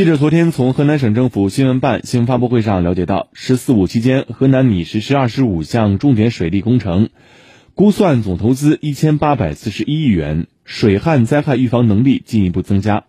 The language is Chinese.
记者昨天从河南省政府新闻办新闻发布会上了解到十四五期间河南拟实施二十五项重点水利工程估算总投资一千八百四十一亿元水旱灾害预防能力进一步增加。